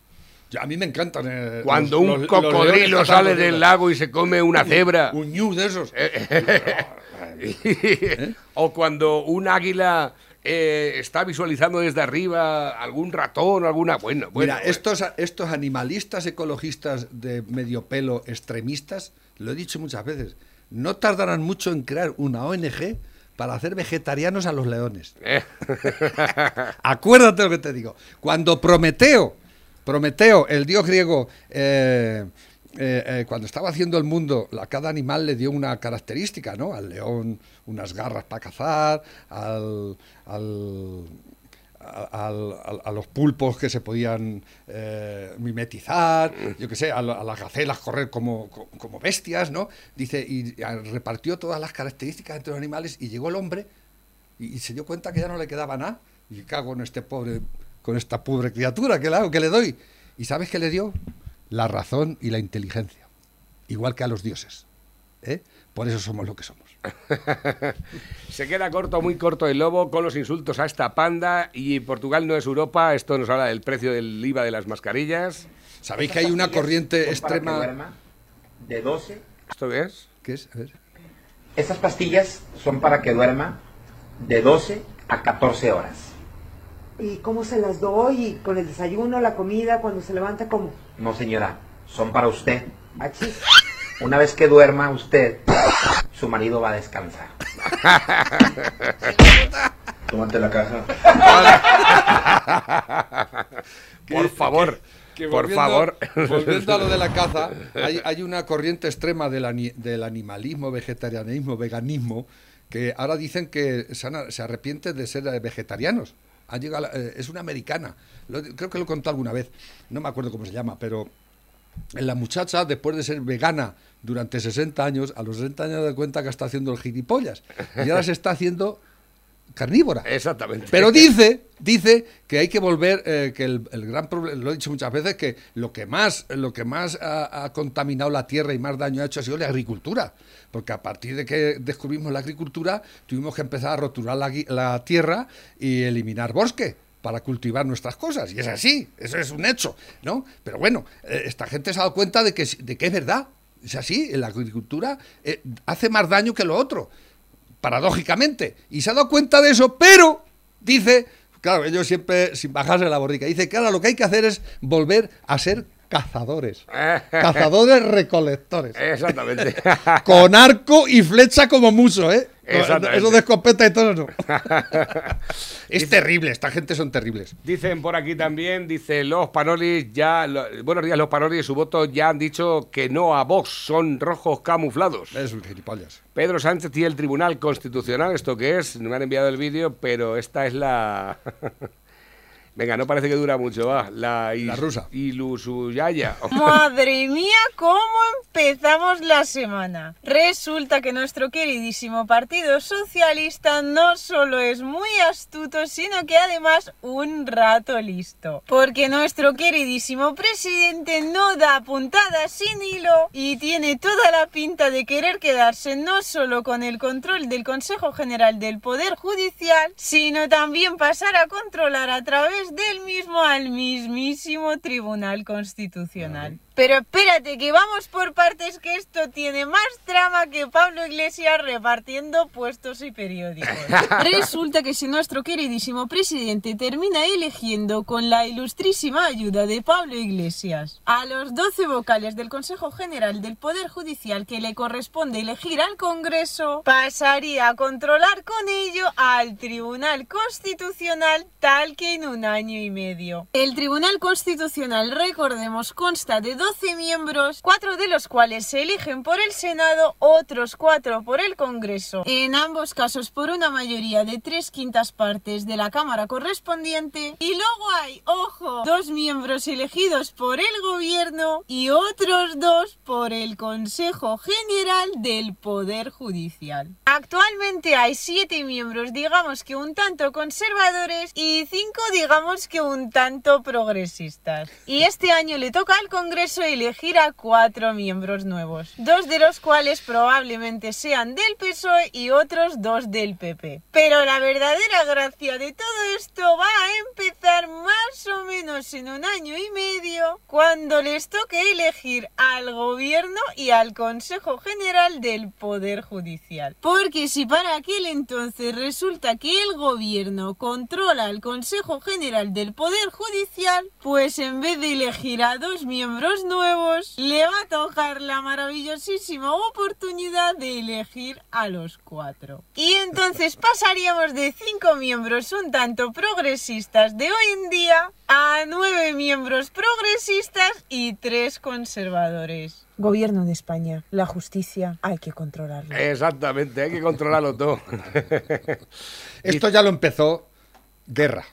A mí me encantan. Eh, Cuando los, un los, cocodrilo los sale del lago y se come una cebra. Un ñu de esos. ¿Eh? o cuando un águila eh, está visualizando desde arriba algún ratón o alguna... Bueno, bueno Mira, estos, estos animalistas ecologistas de medio pelo extremistas, lo he dicho muchas veces, no tardarán mucho en crear una ONG para hacer vegetarianos a los leones. Eh. Acuérdate lo que te digo. Cuando Prometeo, Prometeo, el dios griego, eh, eh, eh, cuando estaba haciendo el mundo, a cada animal le dio una característica, ¿no? Al león unas garras para cazar, al, al, a, los pulpos que se podían eh, mimetizar, yo qué sé, a, las gacelas correr como, como, bestias, ¿no? Dice, y repartió todas las características entre los animales y llegó el hombre y, se dio cuenta que ya no le quedaba nada. Y cago en este pobre, con esta pobre criatura que le hago, que le doy. ¿Y sabes qué le dio? La razón y la inteligencia. Igual que a los dioses. ¿eh? Por eso somos lo que somos. Se queda corto, muy corto el lobo con los insultos a esta panda y Portugal no es Europa. Esto nos habla del precio del IVA de las mascarillas. ¿Sabéis que hay una corriente extrema? de 12. ¿Esto qué es? ¿Qué es? A ver. Esas pastillas son para que duerma de 12 a 14 horas. ¿Y cómo se las doy? ¿Con el desayuno, la comida, cuando se levanta, cómo? No, señora, son para usted. Achis. Una vez que duerma usted, su marido va a descansar. Tómate la caja. Por favor. por favor. Volviendo a lo de la caza, hay, una corriente extrema del, del, animalismo, vegetarianismo, veganismo, que ahora dicen que se, arrepienten de ser vegetarianos. Eh, es una americana. creo que lo he contado alguna vez. No me acuerdo cómo se llama, pero la muchacha, después de ser vegana durante 60 años, a los 60 años de cuenta que está haciendo el gilipollas. Y ahora se está haciendo carnívora. Exactamente. Pero dice, dice que hay que volver, eh, que el, gran problema, lo he dicho muchas veces, que lo que más, lo que más ha, contaminado la tierra y más daño ha hecho ha sido la agricultura. Porque a partir de que descubrimos la agricultura, tuvimos que empezar a roturar la, tierra y eliminar bosque para cultivar nuestras cosas. Y es así, eso es un hecho, ¿no? Pero bueno, eh, esta gente se ha dado cuenta de que, de que es verdad. Es así, la agricultura eh, hace más daño que lo otro paradójicamente, y se ha dado cuenta de eso, pero dice, claro, ellos siempre sin bajarse la borrica, dice ahora lo que hay que hacer es volver a ser cazadores. cazadores recolectores. Exactamente. Con arco y flecha como muso, ¿eh? Eso de escopeta y todo no. es terrible, esta gente son terribles. Dicen por aquí también, dice los Panolis ya, buenos días los Panolis, su voto ya han dicho que no a Vox, son rojos camuflados. Es un gilipollas. Pedro Sánchez y el Tribunal Constitucional, ¿esto qué es? Me han enviado el vídeo, pero esta es la... Venga, no parece que dura mucho, va. La, la rusa. Ilusuyaya. Madre mía, ¿cómo empezamos la semana? Resulta que nuestro queridísimo Partido Socialista no solo es muy astuto, sino que además un rato listo. Porque nuestro queridísimo presidente no da puntadas sin hilo y tiene toda la pinta de querer quedarse no solo con el control del Consejo General del Poder Judicial, sino también pasar a controlar a través del mismo al mismísimo Tribunal Constitucional. Pero espérate, que vamos por partes, que esto tiene más trama que Pablo Iglesias repartiendo puestos y periódicos. Resulta que si nuestro queridísimo presidente termina eligiendo con la ilustrísima ayuda de Pablo Iglesias a los 12 vocales del Consejo General del Poder Judicial que le corresponde elegir al Congreso, pasaría a controlar con ello al Tribunal Constitucional tal que en un año y medio. El Tribunal Constitucional, recordemos, consta de dos 12 miembros, cuatro de los cuales se eligen por el Senado, otros cuatro por el Congreso. En ambos casos por una mayoría de tres quintas partes de la Cámara correspondiente. Y luego hay, ojo, dos miembros elegidos por el Gobierno y otros dos por el Consejo General del Poder Judicial. Actualmente hay siete miembros, digamos que un tanto conservadores y cinco, digamos que un tanto progresistas. Y este año le toca al Congreso elegir a cuatro miembros nuevos, dos de los cuales probablemente sean del PSOE y otros dos del PP. Pero la verdadera gracia de todo esto va a empezar más o menos en un año y medio, cuando les toque elegir al gobierno y al Consejo General del Poder Judicial. Porque si para aquel entonces resulta que el gobierno controla al Consejo General del Poder Judicial, pues en vez de elegir a dos miembros nuevos, le va a tocar la maravillosísima oportunidad de elegir a los cuatro. Y entonces pasaríamos de cinco miembros un tanto progresistas de hoy en día a nueve miembros progresistas y tres conservadores. Gobierno de España, la justicia hay que controlarla. Exactamente, hay que controlarlo todo. Esto ya lo empezó Guerra.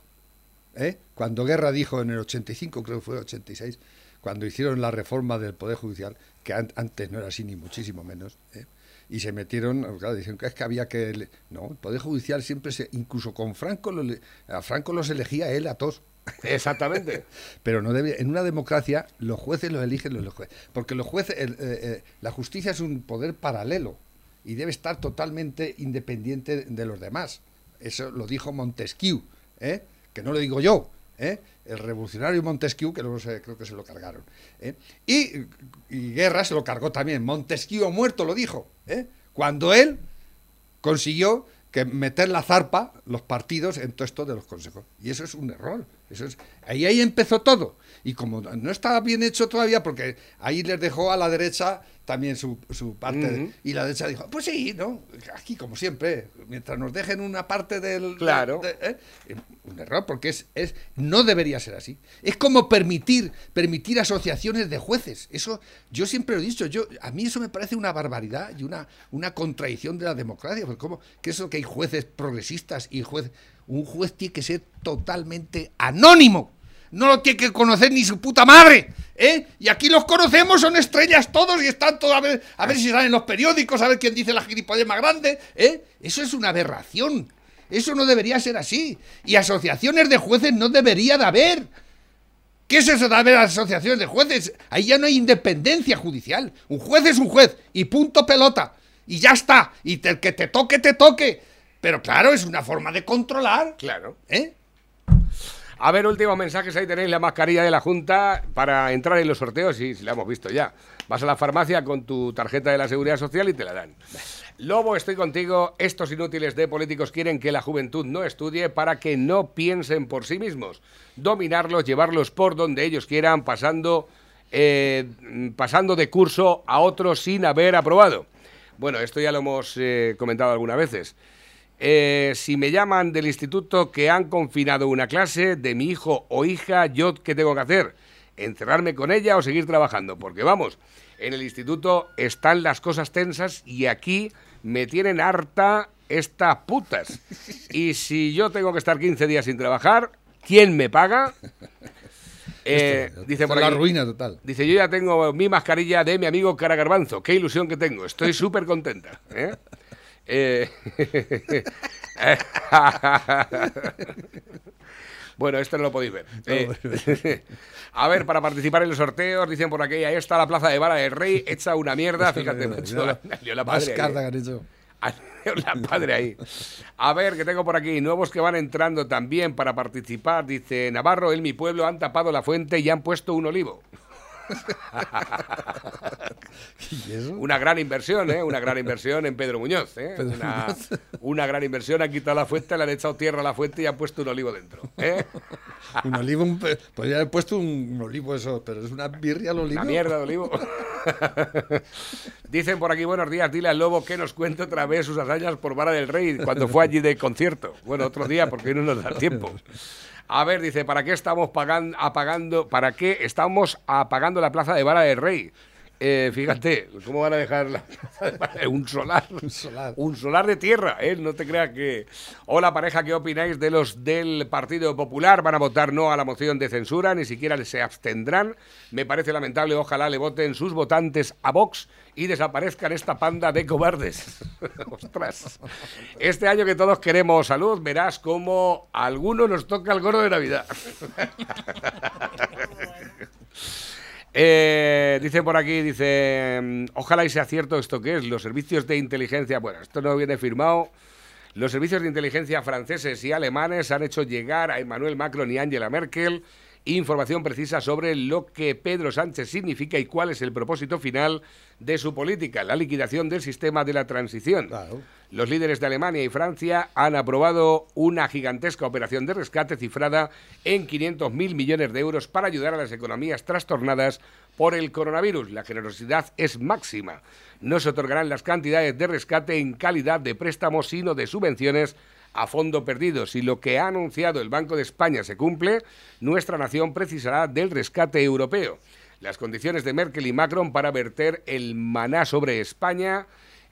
¿eh? Cuando Guerra dijo en el 85, creo que fue 86, cuando hicieron la reforma del Poder Judicial, que an- antes no era así ni muchísimo menos, ¿eh? y se metieron, claro, dijeron que es que había que... No, el Poder Judicial siempre se... Incluso con Franco, lo a Franco los elegía él a todos. Exactamente. Pero no debe, en una democracia los jueces los eligen los jueces. Porque los jueces, el- eh, eh, la justicia es un poder paralelo y debe estar totalmente independiente de los demás. Eso lo dijo Montesquieu, ¿eh? que no lo digo yo. ¿Eh? El revolucionario Montesquieu, que luego se- creo que se lo cargaron. ¿eh? Y, Guerra se lo cargó también. Montesquieu muerto lo dijo. ¿eh? Cuando él consiguió que meter la zarpa los partidos en todo esto de los consejos. Y eso es un error. Eso es, ahí, ahí empezó todo. Y como no estaba bien hecho todavía, porque ahí les dejó a la derecha también su, su parte. Y la derecha dijo, pues sí, ¿no? Aquí, como siempre, mientras nos dejen una parte del... Claro. de- ¿eh? Un error, porque es, es no debería ser así. Es como permitir, permitir asociaciones de jueces. Eso, yo siempre lo he dicho, yo, a mí eso me parece una barbaridad y una, una contradicción de la democracia. Porque ¿cómo? que eso que hay jueces progresistas y juez, un juez tiene que ser totalmente anónimo. No lo tiene que conocer ni su puta madre. ¿eh? Y aquí los conocemos, son estrellas todos y están todos a ver, a ver si salen en los periódicos, a ver quién dice la gilipollez más grande. ¿eh? Eso es una aberración. Eso no debería ser así. Y asociaciones de jueces no debería de haber. ¿Qué es eso de haber asociaciones de jueces? Ahí ya no hay independencia judicial. Un juez es un juez y punto pelota. Y ya está. Y el que te toque, te toque. Pero claro, es una forma de controlar. Claro. ¿Eh? A ver, últimos mensajes. Ahí tenéis la mascarilla de la Junta para entrar en los sorteos. Sí, sí, la hemos visto ya. Vas a la farmacia con tu tarjeta de la Seguridad Social y te la dan. Lobo, estoy contigo. Estos inútiles de políticos quieren que la juventud no estudie para que no piensen por sí mismos. Dominarlos, llevarlos por donde ellos quieran, pasando, eh, pasando de curso a otro sin haber aprobado. Bueno, esto ya lo hemos eh, comentado algunas veces. Eh, si me llaman del instituto que han confinado una clase de mi hijo o hija, ¿yo qué tengo que hacer? ¿Encerrarme con ella o seguir trabajando? Porque vamos, en el instituto están las cosas tensas y aquí me tienen harta estas putas. Y si yo tengo que estar 15 días sin trabajar, ¿quién me paga? Eh, Esto, dice por la aquí- ruina total. Dice, yo ya tengo mi mascarilla de mi amigo Cara Garbanzo. Qué ilusión que tengo. Estoy súper contenta. ¿eh? Eh, bueno, esto no lo podéis ver. Eh, a ver, para participar en los sorteos, dicen por aquí, ahí está la plaza de Vara del Rey, hecha una mierda, fíjate mucho. La, la padre ahí. han hecho. La padre ahí. A ver, que tengo por aquí nuevos que van entrando también para participar. Dice Navarro, en mi pueblo han tapado la fuente y han puesto un olivo. ¿Y eso? Una gran inversión, ¿eh? Una gran inversión en Pedro Muñoz, ¿eh? Pedro una, Muñoz. una gran inversión. Han quitado la fuente, le han echado tierra a la fuente y han puesto un olivo dentro. ¿eh? Un olivo, un pe- podría haber puesto un, un olivo eso, pero es una birria al olivo. Una mierda de olivo. Dicen por aquí, buenos días, dile al lobo que nos cuente otra vez sus hazañas por Vara del Rey cuando fue allí de concierto. Bueno, otro día porque hoy no nos da tiempo. A ver, dice, ¿para qué estamos pagando, apagando, para qué estamos apagando la plaza de Vara del Rey? Eh, fíjate, ¿cómo van a dejar la un solar? Un solar. Un solar de tierra, ¿eh? No te creas que... Hola pareja, ¿qué opináis de los del Partido Popular? ¿Van a votar no a la moción de censura? Ni siquiera se abstendrán. Me parece lamentable, ojalá le voten sus votantes a Vox y desaparezcan esta panda de cobardes. Ostras. Este año que todos queremos salud, verás cómo a alguno nos toca el gordo de Navidad. Eh, dice por aquí, dice, mm, ojalá y sea cierto esto que es, los servicios de inteligencia, bueno, esto no viene firmado, los servicios de inteligencia franceses y alemanes han hecho llegar a Emmanuel Macron y Angela Merkel información precisa sobre lo que Pedro Sánchez significa y cuál es el propósito final de su política, la liquidación del sistema de la transición. Los líderes de Alemania y Francia han aprobado una gigantesca operación de rescate cifrada en 500.000 millones de euros para ayudar a las economías trastornadas por el coronavirus. La generosidad es máxima. No se otorgarán las cantidades de rescate en calidad de préstamos, sino de subvenciones a fondo perdido. Si lo que ha anunciado el Banco de España se cumple, nuestra nación precisará del rescate europeo. Las condiciones de Merkel y Macron para verter el maná sobre España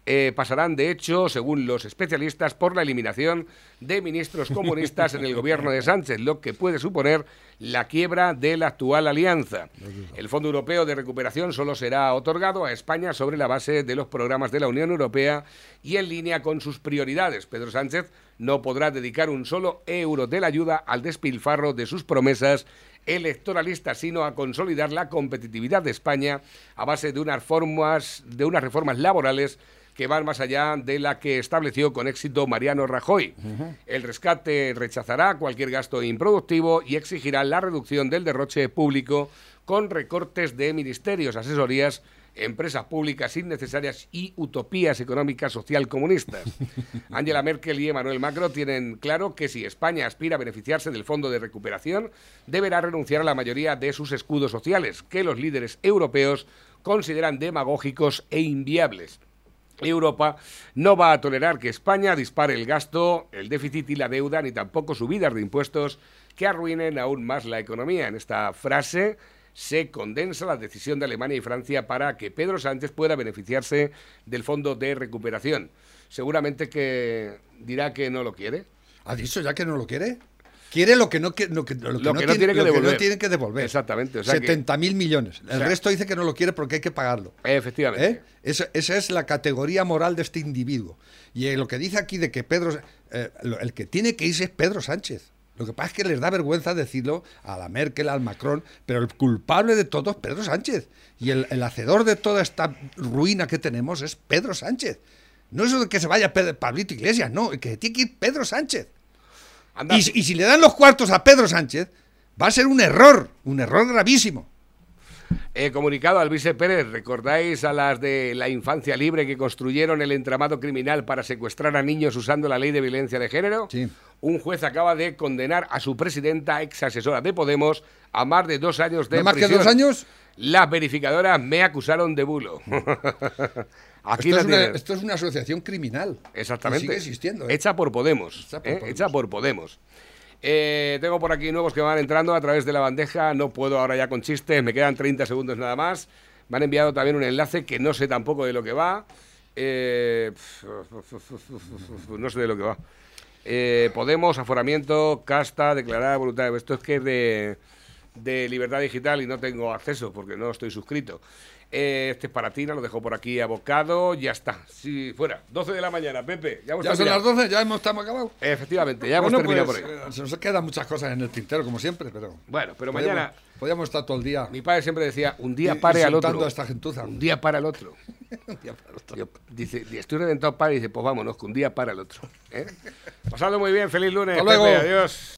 eh, pasarán, de hecho, según los especialistas, por la eliminación de ministros comunistas en el gobierno de Sánchez, lo que puede suponer la quiebra de la actual alianza. El Fondo Europeo de Recuperación solo será otorgado a España sobre la base de los programas de la Unión Europea y en línea con sus prioridades. Pedro Sánchez no podrá dedicar un solo euro de la ayuda al despilfarro de sus promesas electoralistas, sino a consolidar la competitividad de España a base de unas, formas, de unas reformas laborales que van más allá de la que estableció con éxito Mariano Rajoy. El rescate rechazará cualquier gasto improductivo y exigirá la reducción del derroche público con recortes de ministerios, asesorías, empresas públicas innecesarias y utopías económicas social comunistas. Angela Merkel y Emmanuel Macron tienen claro que si España aspira a beneficiarse del Fondo de Recuperación, deberá renunciar a la mayoría de sus escudos sociales, que los líderes europeos consideran demagógicos e inviables. Europa no va a tolerar que España dispare el gasto, el déficit y la deuda, ni tampoco subidas de impuestos que arruinen aún más la economía. En esta frase se condensa la decisión de Alemania y Francia para que Pedro Sánchez pueda beneficiarse del fondo de recuperación. Seguramente que dirá que no lo quiere. ¿Ha dicho ya que no lo quiere? Quiere lo que no, lo que, lo que no, tiene, que devolver. tiene que devolver. Exactamente. O 70 mil millones. El resto dice que no lo quiere porque hay que pagarlo. Efectivamente. ¿Eh? Esa, es la categoría moral de este individuo. Y eh, lo que dice aquí de que Pedro... Eh, el que tiene que irse es Pedro Sánchez. Lo que pasa es que les da vergüenza decirlo a la Merkel, al Macron, pero el culpable de todo es Pedro Sánchez. Y el, hacedor de toda esta ruina que tenemos es Pedro Sánchez. No eso de que se vaya Pablito Iglesias, no, que tiene que ir Pedro Sánchez. Y, y si le dan los cuartos a Pedro Sánchez, va a ser un error, un error gravísimo. He comunicado al vice Pérez, ¿recordáis a las de la infancia libre que construyeron el entramado criminal para secuestrar a niños usando la ley de violencia de género? Sí. Un juez acaba de condenar a su presidenta, ex asesora de Podemos, a más de dos años de ¿No más que dos años? Las verificadoras me acusaron de bulo. Aquí esto, es una, esto, es una, asociación criminal. Exactamente. sigue existiendo. ¿eh? Hecha por Podemos. Hecha por, ¿eh? Hecha por Podemos. Eh, tengo por aquí nuevos que van entrando a través de la bandeja. No puedo ahora ya con chistes, me quedan 30 segundos nada más. Me han enviado también un enlace que no sé tampoco de lo que va. Eh, no sé de lo que va. Eh, Podemos, aforamiento, casta, declarar voluntad. Esto es que es de, de libertad digital y no tengo acceso porque no estoy suscrito. Eh, este es para ti, lo dejo por aquí abocado. Ya está. Sí, fuera. 12 de la mañana, Pepe. Ya, ya son las 12, ya hemos, estamos acabados. Efectivamente, ya hemos terminado pues, por ahí. Se nos quedan muchas cosas en el tintero, como siempre, pero. Bueno, pero mañana. Podríamos estar todo el día. Mi padre siempre decía: un día pare al otro. A esta gentuza. Un día para el otro. un día para el otro. dice, estoy reventado, padre, y dice: pues vámonos, que un día para el otro. ¿eh? Pasadlo muy bien, feliz lunes. Hasta luego. adiós.